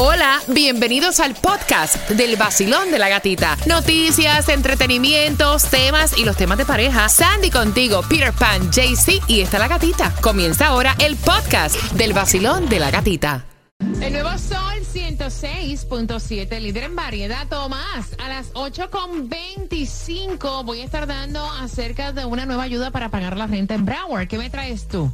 Hola, bienvenidos al podcast del vacilón de la gatita. Noticias, entretenimientos, temas y los temas de pareja. Sandy contigo, Peter Pan, JC y está la gatita. Comienza ahora el podcast del vacilón de la gatita. El nuevo Sol 106.7, líder en variedad. Tomás, a las 8.25 voy a estar dando acerca de una nueva ayuda para pagar la renta en Broward. ¿Qué me traes tú?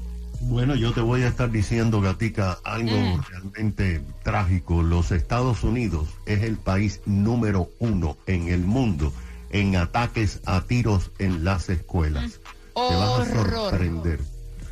Bueno, yo te voy a estar diciendo, Gatica, algo Mm. realmente trágico. Los Estados Unidos es el país número uno en el mundo en ataques a tiros en las escuelas. Te vas a Horror. sorprender.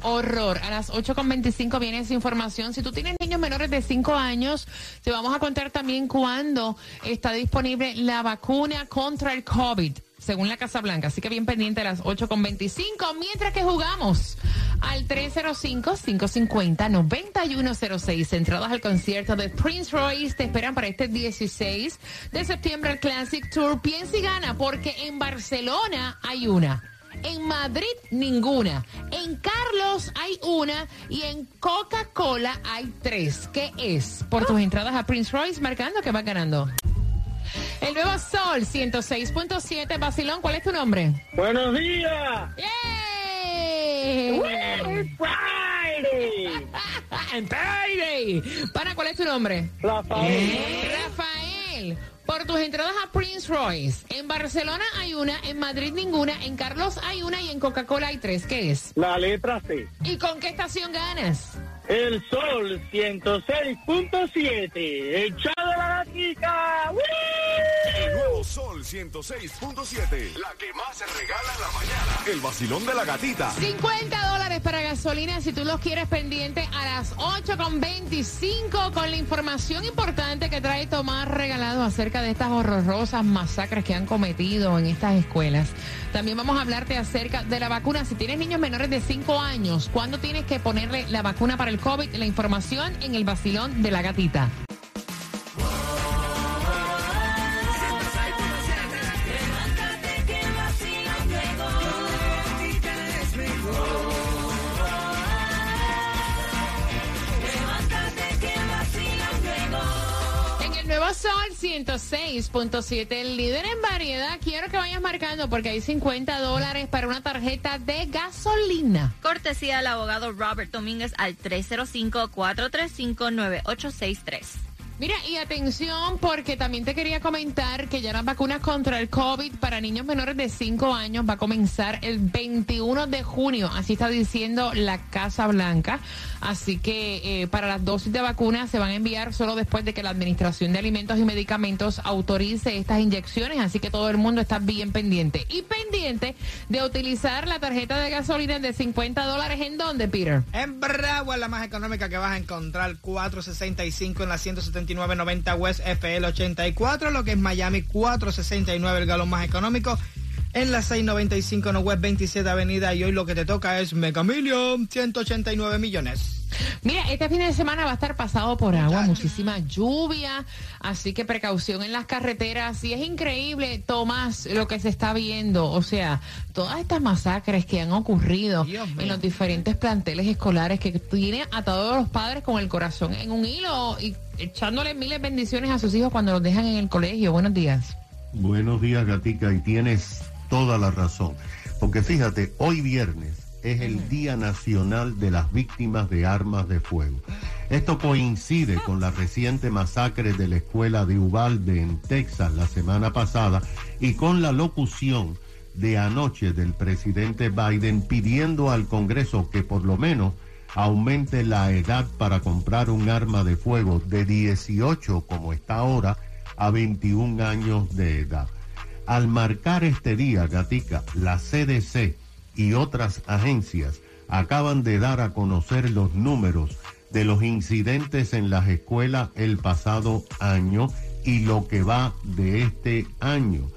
Horror. A las 8.25 viene esa información. Si tú tienes niños menores de 5 años, te vamos a contar también cuándo está disponible la vacuna contra el COVID, según la Casa Blanca. Así que bien pendiente a las 8.25, mientras que jugamos al 305-550-9106. Entradas al concierto de Prince Royce te esperan para este 16 de septiembre el Classic Tour. Piensa y gana, porque en Barcelona hay una. En Madrid ninguna. En Carlos hay una y en Coca-Cola hay tres. ¿Qué es? Por tus entradas a Prince Royce marcando que vas ganando. El nuevo Sol 106.7 Basilón, ¿cuál es tu nombre? Buenos días. ¡Yay! Friday. Friday. Para, ¿cuál es tu nombre? Rafael. Rafael. Por tus entradas a Prince Royce. En Barcelona hay una, en Madrid ninguna, en Carlos hay una y en Coca-Cola hay tres. ¿Qué es? La letra C. ¿Y con qué estación ganas? El sol 106.7. Echado la gatica. El nuevo Sol 106.7. La que más se regala en la mañana. El vacilón de la gatita. 50 dólares para gasolina si tú los quieres pendiente a las 8.25 con la información importante que trae Tomás regalado acerca de estas horrorosas masacres que han cometido en estas escuelas. También vamos a hablarte acerca de la vacuna. Si tienes niños menores de 5 años, ¿cuándo tienes que ponerle la vacuna para el COVID? La información en el vacilón de la gatita. 106.7, el líder en variedad. Quiero que vayas marcando porque hay 50 dólares para una tarjeta de gasolina. Cortesía del abogado Robert Domínguez al 305-435-9863. Mira, y atención porque también te quería comentar que ya las vacunas contra el COVID para niños menores de 5 años va a comenzar el 21 de junio, así está diciendo la Casa Blanca. Así que eh, para las dosis de vacunas se van a enviar solo después de que la Administración de Alimentos y Medicamentos autorice estas inyecciones, así que todo el mundo está bien pendiente. Y pendiente de utilizar la tarjeta de gasolina de 50 dólares en dónde, Peter? En Broward, la más económica que vas a encontrar, 465 en la 179.90 West FL 84, lo que es Miami, 469 el galón más económico. En la 695 en West 27 Avenida y hoy lo que te toca es Mega Million, 189 millones. Mira, este fin de semana va a estar pasado por agua, muchísima lluvia, así que precaución en las carreteras. Y es increíble, Tomás, lo que se está viendo. O sea, todas estas masacres que han ocurrido en los diferentes planteles escolares que tienen a todos los padres con el corazón en un hilo y echándole miles de bendiciones a sus hijos cuando los dejan en el colegio. Buenos días. Buenos días, Gatica, y tienes toda la razón. Porque fíjate, hoy viernes es el Día Nacional de las Víctimas de Armas de Fuego. Esto coincide con la reciente masacre de la escuela de Uvalde en Texas la semana pasada y con la locución de anoche del presidente Biden pidiendo al Congreso que por lo menos aumente la edad para comprar un arma de fuego de 18 como está ahora a 21 años de edad. Al marcar este día, Gatica, la CDC y otras agencias acaban de dar a conocer los números de los incidentes en las escuelas el pasado año y lo que va de este año.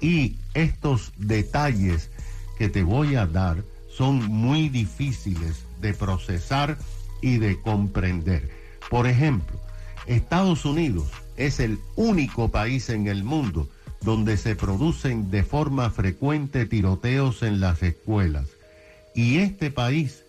Y estos detalles que te voy a dar son muy difíciles de procesar y de comprender. Por ejemplo, Estados Unidos es el único país en el mundo donde se producen de forma frecuente tiroteos en las escuelas. Y este país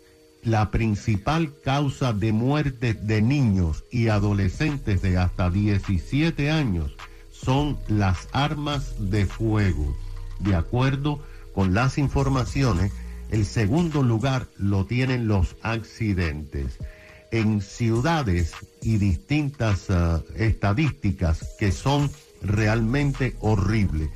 la principal causa de muerte de niños y adolescentes de hasta 17 años son las armas de fuego. De acuerdo con las informaciones, el segundo lugar lo tienen los accidentes. En ciudades y distintas uh, estadísticas que son realmente horribles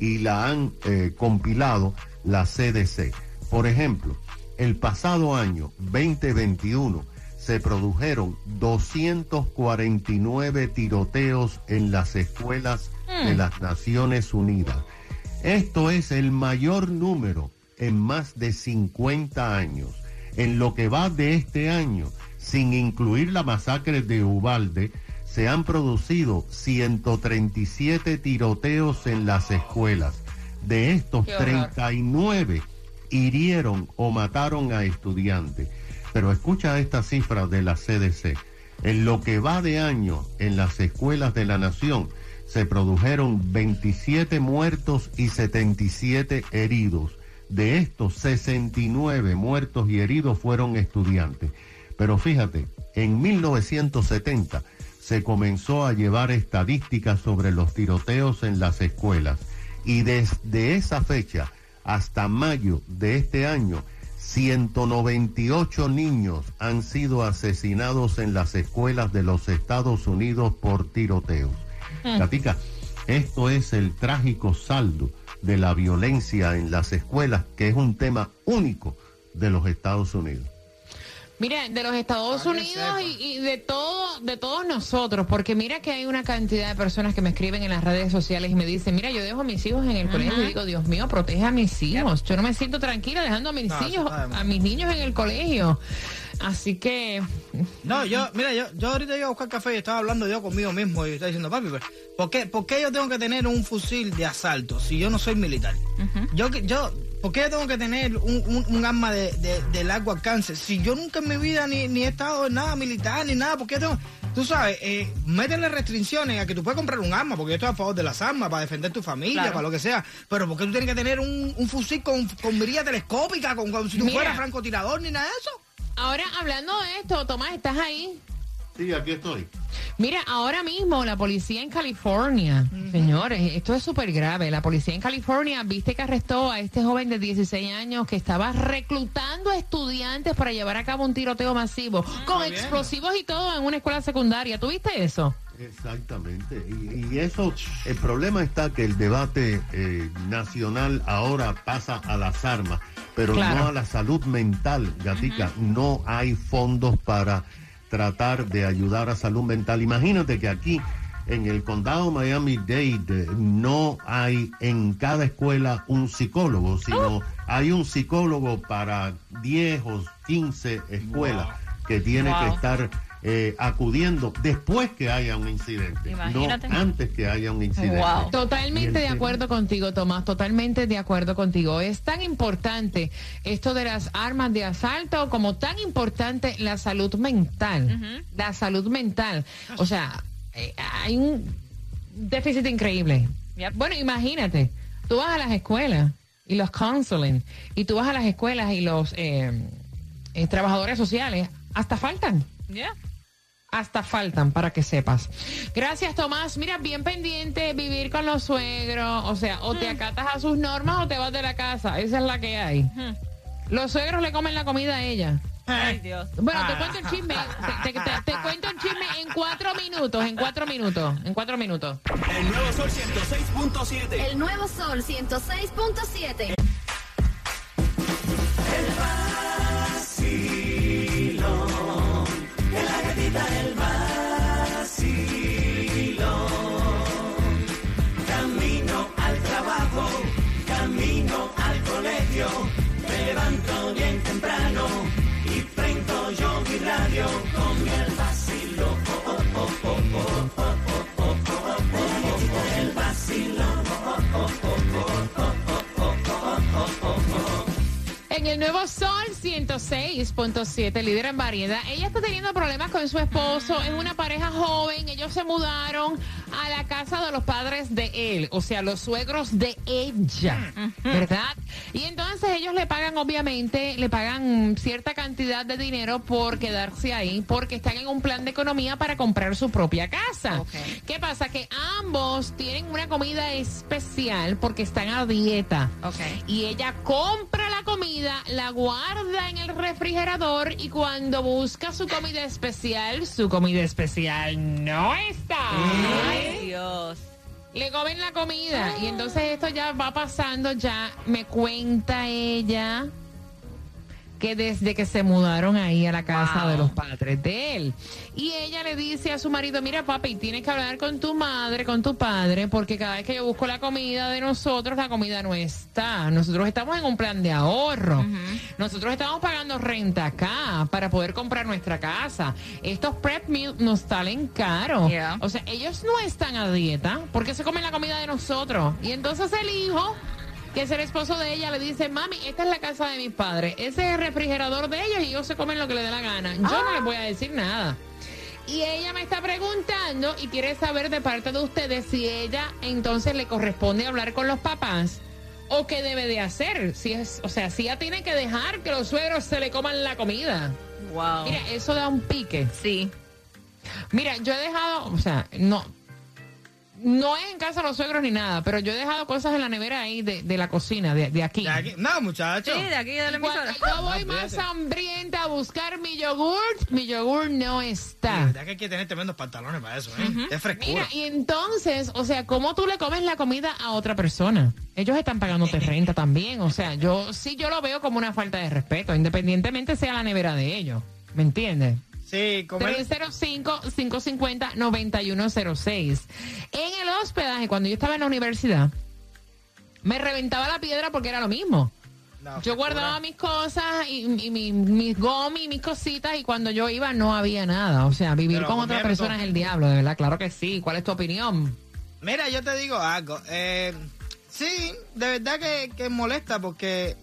y la han eh, compilado la CDC. Por ejemplo, el pasado año 2021 se produjeron 249 tiroteos en las escuelas de las Naciones Unidas. Esto es el mayor número en más de 50 años. En lo que va de este año, sin incluir la masacre de Ubalde, se han producido 137 tiroteos en las escuelas. De estos, 39 hirieron o mataron a estudiantes. Pero escucha esta cifra de la CDC. En lo que va de año en las escuelas de la nación se produjeron 27 muertos y 77 heridos. De estos, 69 muertos y heridos fueron estudiantes. Pero fíjate, en 1970 se comenzó a llevar estadísticas sobre los tiroteos en las escuelas y desde esa fecha hasta mayo de este año, 198 niños han sido asesinados en las escuelas de los Estados Unidos por tiroteos. Katica, esto es el trágico saldo de la violencia en las escuelas, que es un tema único de los Estados Unidos. Mira, de los Estados Unidos y, y, de todo, de todos nosotros, porque mira que hay una cantidad de personas que me escriben en las redes sociales y me dicen, mira, yo dejo a mis hijos en el colegio y digo, Dios mío, protege a mis hijos. Yo no me siento tranquila dejando a mis No, hijos, a mis niños en el colegio. Así que, No, yo, mira, yo, yo ahorita iba a buscar café y estaba hablando yo conmigo mismo y estaba diciendo, papi, pero, ¿por qué, ¿por qué yo tengo que tener un fusil de asalto si yo no soy militar? Yo, que- yo, ¿por qué yo tengo que tener un, un, un arma de, de, de largo alcance si yo nunca en mi vida ni, ni he estado en nada militar ni nada? ¿Por qué tengo...? Tú sabes, eh, métele restricciones a que tú puedes comprar un arma, porque yo estoy a favor de las armas, para defender tu familia, Claro. para lo que sea. Pero ¿por qué tú tienes que tener un, un fusil con, con mirilla telescópica, con, si tú Mira. fueras francotirador ni nada de eso? ahora hablando de esto, Tomás, ¿estás ahí? Sí, aquí estoy. Mira, ahora mismo la policía en California, señores, esto es súper grave. La policía en California, viste que arrestó a este joven de 16 años que estaba reclutando a estudiantes para llevar a cabo un tiroteo masivo con bien. explosivos y todo en una escuela secundaria. ¿Tuviste eso? Exactamente. Y, y eso, el problema está que el debate eh, nacional ahora pasa a las armas, pero Claro. no a la salud mental, Gatica. No hay fondos para tratar de ayudar a salud mental. Imagínate que aquí en el condado Miami-Dade no hay en cada escuela un psicólogo, sino hay un psicólogo para 10 o 15 escuelas que tiene que estar eh, acudiendo después que haya un incidente, Imagínate. no antes que haya un incidente. Wow. Totalmente de acuerdo contigo, Tomás, totalmente de acuerdo contigo. Es tan importante esto de las armas de asalto como tan importante la salud mental. La salud mental. O sea, eh, hay un déficit increíble. Yep. Bueno, imagínate, tú vas a las escuelas y los counseling, y tú vas a las escuelas y los eh, eh, trabajadores sociales, hasta faltan Yeah. Hasta faltan para que sepas. Gracias, Tomás. Mira, bien pendiente, vivir con los suegros. O sea, o te acatas a sus normas o te vas de la casa. Esa es la que hay. Los suegros le comen la comida a ella. Ay, Dios. Bueno, te cuento un chisme. Te, te- te- te cuento un chisme en cuatro minutos. En cuatro minutos. En cuatro minutos. El nuevo Sol 106.7. El nuevo Sol 106.7. En el nuevo Sol 106.7, líder en variedad. Ella está teniendo problemas con su esposo. Es una pareja joven. Ellos se mudaron a la casa de los padres de él, o sea, los suegros de ella, ¿verdad? Y entonces ellos le pagan, obviamente, le pagan cierta cantidad de dinero por quedarse ahí, porque están en un plan de economía para comprar su propia casa. Ok. ¿Qué pasa? Que ambos tienen una comida especial porque están a dieta. Ok. Y ella compra la comida, la guarda en el refrigerador y cuando busca su comida especial, su comida especial no está. Ay, Dios. Le comen la comida y entonces esto ya va pasando, ya me cuenta ella que desde que se mudaron ahí a la casa Wow. de los padres de él. Y ella le dice a su marido, mira papi, tienes que hablar con tu madre, con tu padre, porque cada vez que yo busco la comida de nosotros, la comida no está. Nosotros estamos en un plan de ahorro. Nosotros estamos pagando renta acá para poder comprar nuestra casa. Estos prep meals nos salen caros. Yeah. O sea, ellos no están a dieta porque se comen la comida de nosotros. Y entonces el hijo, que es el esposo de ella, le dice, mami, esta es la casa de mis padres. Ese es el refrigerador de ellos y ellos se comen lo que les dé la gana. Yo no les voy a decir nada. Y ella me está preguntando y quiere saber de parte de ustedes si ella entonces le corresponde hablar con los papás o qué debe de hacer. Si es, o sea, si ella tiene que dejar que los suegros se le coman la comida. Wow. Mira, eso da un pique. Sí. Mira, yo he dejado, o sea, no, no es en casa de los suegros ni nada, pero yo he dejado cosas en la nevera ahí de, de la cocina, de, de aquí. De aquí- No, muchacho. Sí, de aquí de la cuando yo voy No, más hambrienta a buscar mi yogurt, mi yogurt no De está. verdad que hay que tener tremendos pantalones para eso, ¿eh? Es frescura. Mira, y entonces, o sea, ¿cómo tú le comes la comida a otra persona? Ellos están pagándote renta también, o sea, yo sí yo lo veo como una falta de respeto, independientemente sea la nevera de ellos, ¿me entiendes? Sí, comer. 305-550-9106. En el hospedaje, cuando yo estaba en la universidad, me reventaba la piedra porque era lo mismo. No, Yo guardaba mis cosas y, y mi- mis gomis y mis cositas y cuando yo iba no había nada. O sea, vivir Pero con otra persona es el diablo, de verdad, claro que sí. ¿Cuál es tu opinión? Mira, yo te digo algo. Eh, sí, de verdad que, que molesta porque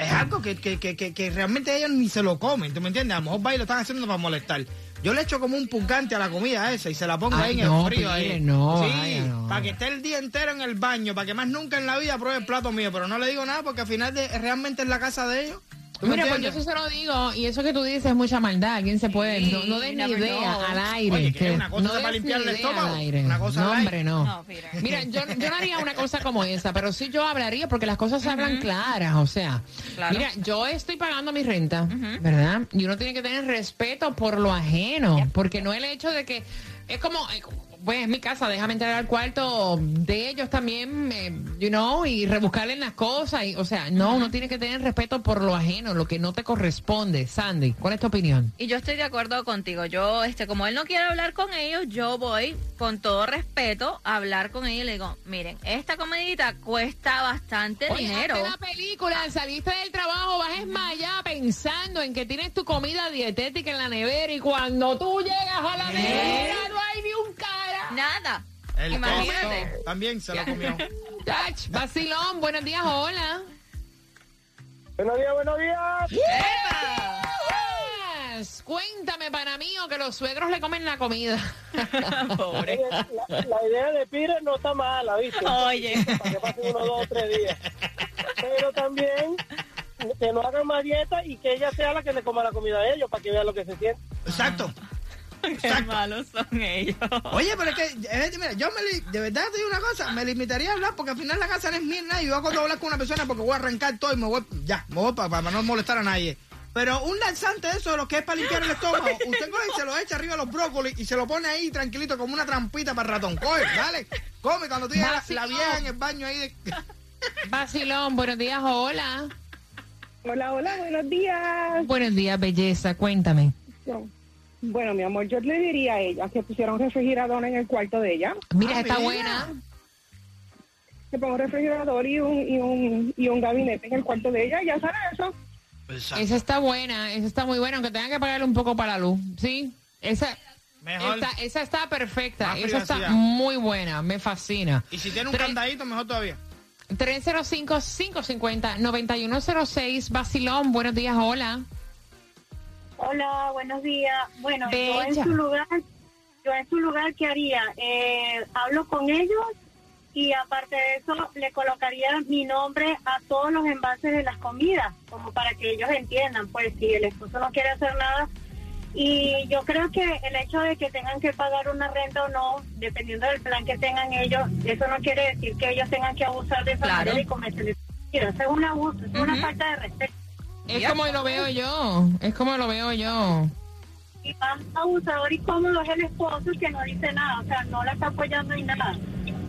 es algo que, que, que, que, que realmente ellos ni se lo comen, ¿tú me entiendes? A lo mejor va y lo están haciendo para molestar. Yo le echo como un picante a la comida esa y se la pongo Ay, ahí en no, el frío. ahí. No, sí, ay, no. para que esté el día entero en el baño, para que más nunca en la vida pruebe el plato mío, pero no le digo nada porque al final de, realmente es la casa de ellos. ¿Tú me Mira, pues yo sí se lo digo, y eso que tú dices es mucha maldad. ¿Quién se puede? Sí, no, no des ni idea know. al aire. Oye, que una cosa no es para limpiar el estómago, al aire. una cosa no, hombre, no. Mira, yo, yo no haría una cosa como esa, pero sí yo hablaría porque las cosas se hablan claras, o sea. Claro. Mira, yo estoy pagando mi renta, ¿verdad? Y uno tiene que tener respeto por lo ajeno, porque no el hecho de que es como, eh, pues es mi casa, déjame entrar al cuarto de ellos también, eh, you know, y rebuscarle en las cosas, y, o sea, no, uno tiene que tener respeto por lo ajeno, lo que no te corresponde. Sandy, ¿cuál es tu opinión? Y yo estoy de acuerdo contigo. Yo, este, como él no quiere hablar con ellos, yo voy con todo respeto a hablar con ellos y le digo, miren, esta comidita cuesta bastante Oye, dinero. la película, saliste del trabajo, vas esmayada pensando en que tienes tu comida dietética en la nevera y cuando tú llegas a la nevera Nada. El Imagínate. costo también se lo comió. Touch, vacilón, buenos días, hola. Buenos días, buenos días. Yes, Cuéntame, para mí, o que los suegros le comen la comida. Pobre. La, la idea de Pire no está mala, ¿viste? Oye. Para que pasen unos dos o tres días. Pero también que no hagan más dieta y que ella sea la que le coma la comida a ellos para que vean lo que se siente. Exacto. Qué malos son ellos. Oye, pero es que, eh, mira, yo me, de verdad te digo una cosa, me limitaría a hablar porque al final la casa no es mía, y yo cuando hablar con una persona porque voy a arrancar todo y me voy, ya, me voy para, no molestar a nadie. Pero un lanzante de eso, lo que es para limpiar el estómago, usted coge y se lo echa arriba a los brócolis y se lo pone ahí tranquilito como una trampita para el ratón. Coge, dale, come cuando tiene la, la vieja en el baño ahí de... Vacilón, buenos días, hola. Hola, hola, buenos días. Buenos días, belleza, cuéntame. Bueno, mi amor, yo le diría a ella que pusiera un refrigerador en el cuarto de ella. Mira, Ah, está mira. buena. Que ponga un refrigerador y un, y un, y un gabinete en el cuarto de ella. Ya sabe eso. Esa está buena, esa está muy buena, aunque tenga que pagarle un poco para la luz. Sí, esa, Mejor. esa, esa está perfecta, esa está muy buena, me fascina. Y si tiene un Tres- candadito, mejor todavía. 305-550-9106. Basilón, buenos días, hola. Hola, buenos días. Bueno, yo en su lugar, yo en su lugar, ¿qué haría? Eh, hablo con ellos y aparte de eso le colocaría mi nombre a todos los envases de las comidas, como para que ellos entiendan, pues si el esposo no quiere hacer nada. Y yo creo que el hecho de que tengan que pagar una renta o no, dependiendo del plan que tengan ellos, eso no quiere decir que ellos tengan que abusar de esa Claro. manera y cometer es un abuso, es una falta de respeto. Es como lo veo yo, es como lo veo yo. y más abusador y cómodo es el esposo que no dice nada, o sea, no la está apoyando en nada.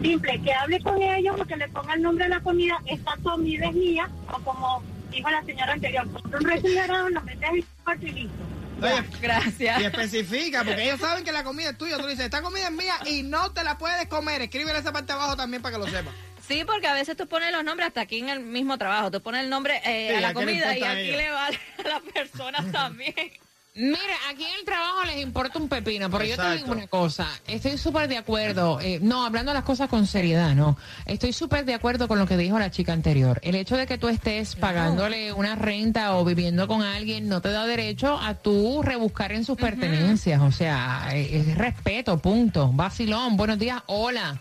Simple, que hable con ellos o que le ponga el nombre de la comida, esta comida es mía, o como dijo la señora anterior, compra un refrigerador, lo metes en el cuarto y listo. Oye, Gracias. y especifica, porque ellos saben que la comida es tuya. Tú dices, esta comida es mía y no te la puedes comer. Escríbele esa parte abajo también para que lo sepas. Sí, porque a veces tú pones los nombres hasta aquí en el mismo trabajo. Tú pones el nombre eh, Sí, a ¿a la comida y aquí le vale a la persona también. Mira, aquí en el trabajo les importa un pepino, pero yo te digo una cosa, estoy súper de acuerdo, eh, no, hablando las cosas con seriedad, no, estoy súper de acuerdo con lo que dijo la chica anterior. El hecho de que tú estés pagándole una renta o viviendo con alguien no te da derecho a tú rebuscar en sus pertenencias, o sea, eh, es respeto, punto. Vacilón, buenos días, hola.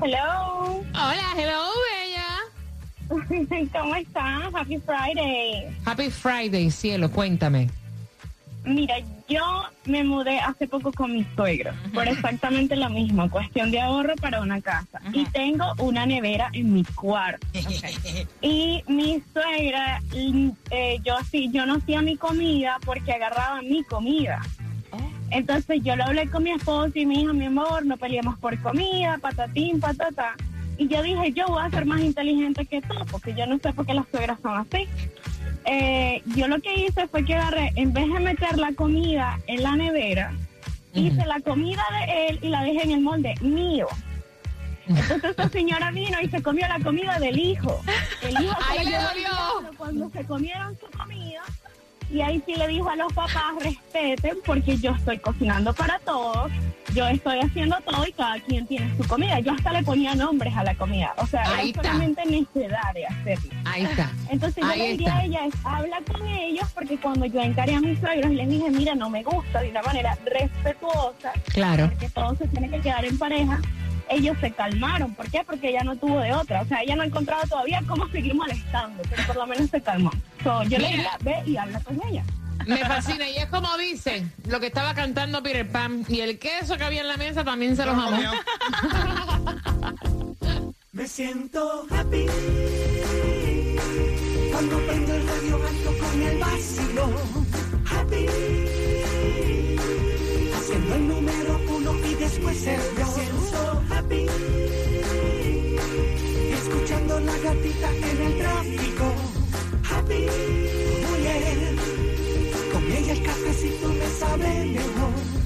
Hello. Hola, hello, bella. ¿Cómo estás? Happy Friday. Happy Friday, cielo, cuéntame. Mira, yo me mudé hace poco con mis suegros por exactamente lo mismo, cuestión de ahorro para una casa. Y tengo una nevera en mi cuarto. Y mi suegra, mm, eh, yo sí, yo no hacía mi comida porque agarraba mi comida. Entonces yo lo hablé con mi esposo y mi hija, mi amor, no peleemos por comida, patatín, patata. Y yo dije, yo voy a ser más inteligente que tú, porque yo no sé por qué las suegras son así. Eh, yo lo que hice fue que agarré, en vez de meter la comida en la nevera, hice la comida de él y la dejé en el molde mío. Entonces esta señora vino y se comió la comida del hijo. El hijo se Ahí la le dolió. cuando se comieron su comida. Y ahí sí le dijo a los papás, respeten porque yo estoy cocinando para todos, yo estoy haciendo todo y cada quien tiene su comida. Yo hasta le ponía nombres a la comida, o sea, Ahí era está. solamente necedad de hacerlo. Ahí está. Entonces yo Ahí le diría está. a ella, es, habla con ellos, porque cuando yo encaré a mis suegros les dije, mira, no me gusta, de una manera respetuosa, Claro. porque todo se tiene que quedar en pareja, ellos se calmaron. ¿Por qué? Porque ella no tuvo de otra. O sea, ella no ha encontrado todavía cómo seguir molestando, pero por lo menos se calmó. So, yo le ve y habla con ella. Me fascina y es como dice lo que estaba cantando Peter Pan y el queso que había en la mesa también se los amó. Me siento happy cuando prendo el radio alto con el vacilo. Happy después. Me siento happy escuchando la gatita en el tráfico. Happy muy bien con ella el cafecito me sabe mejor.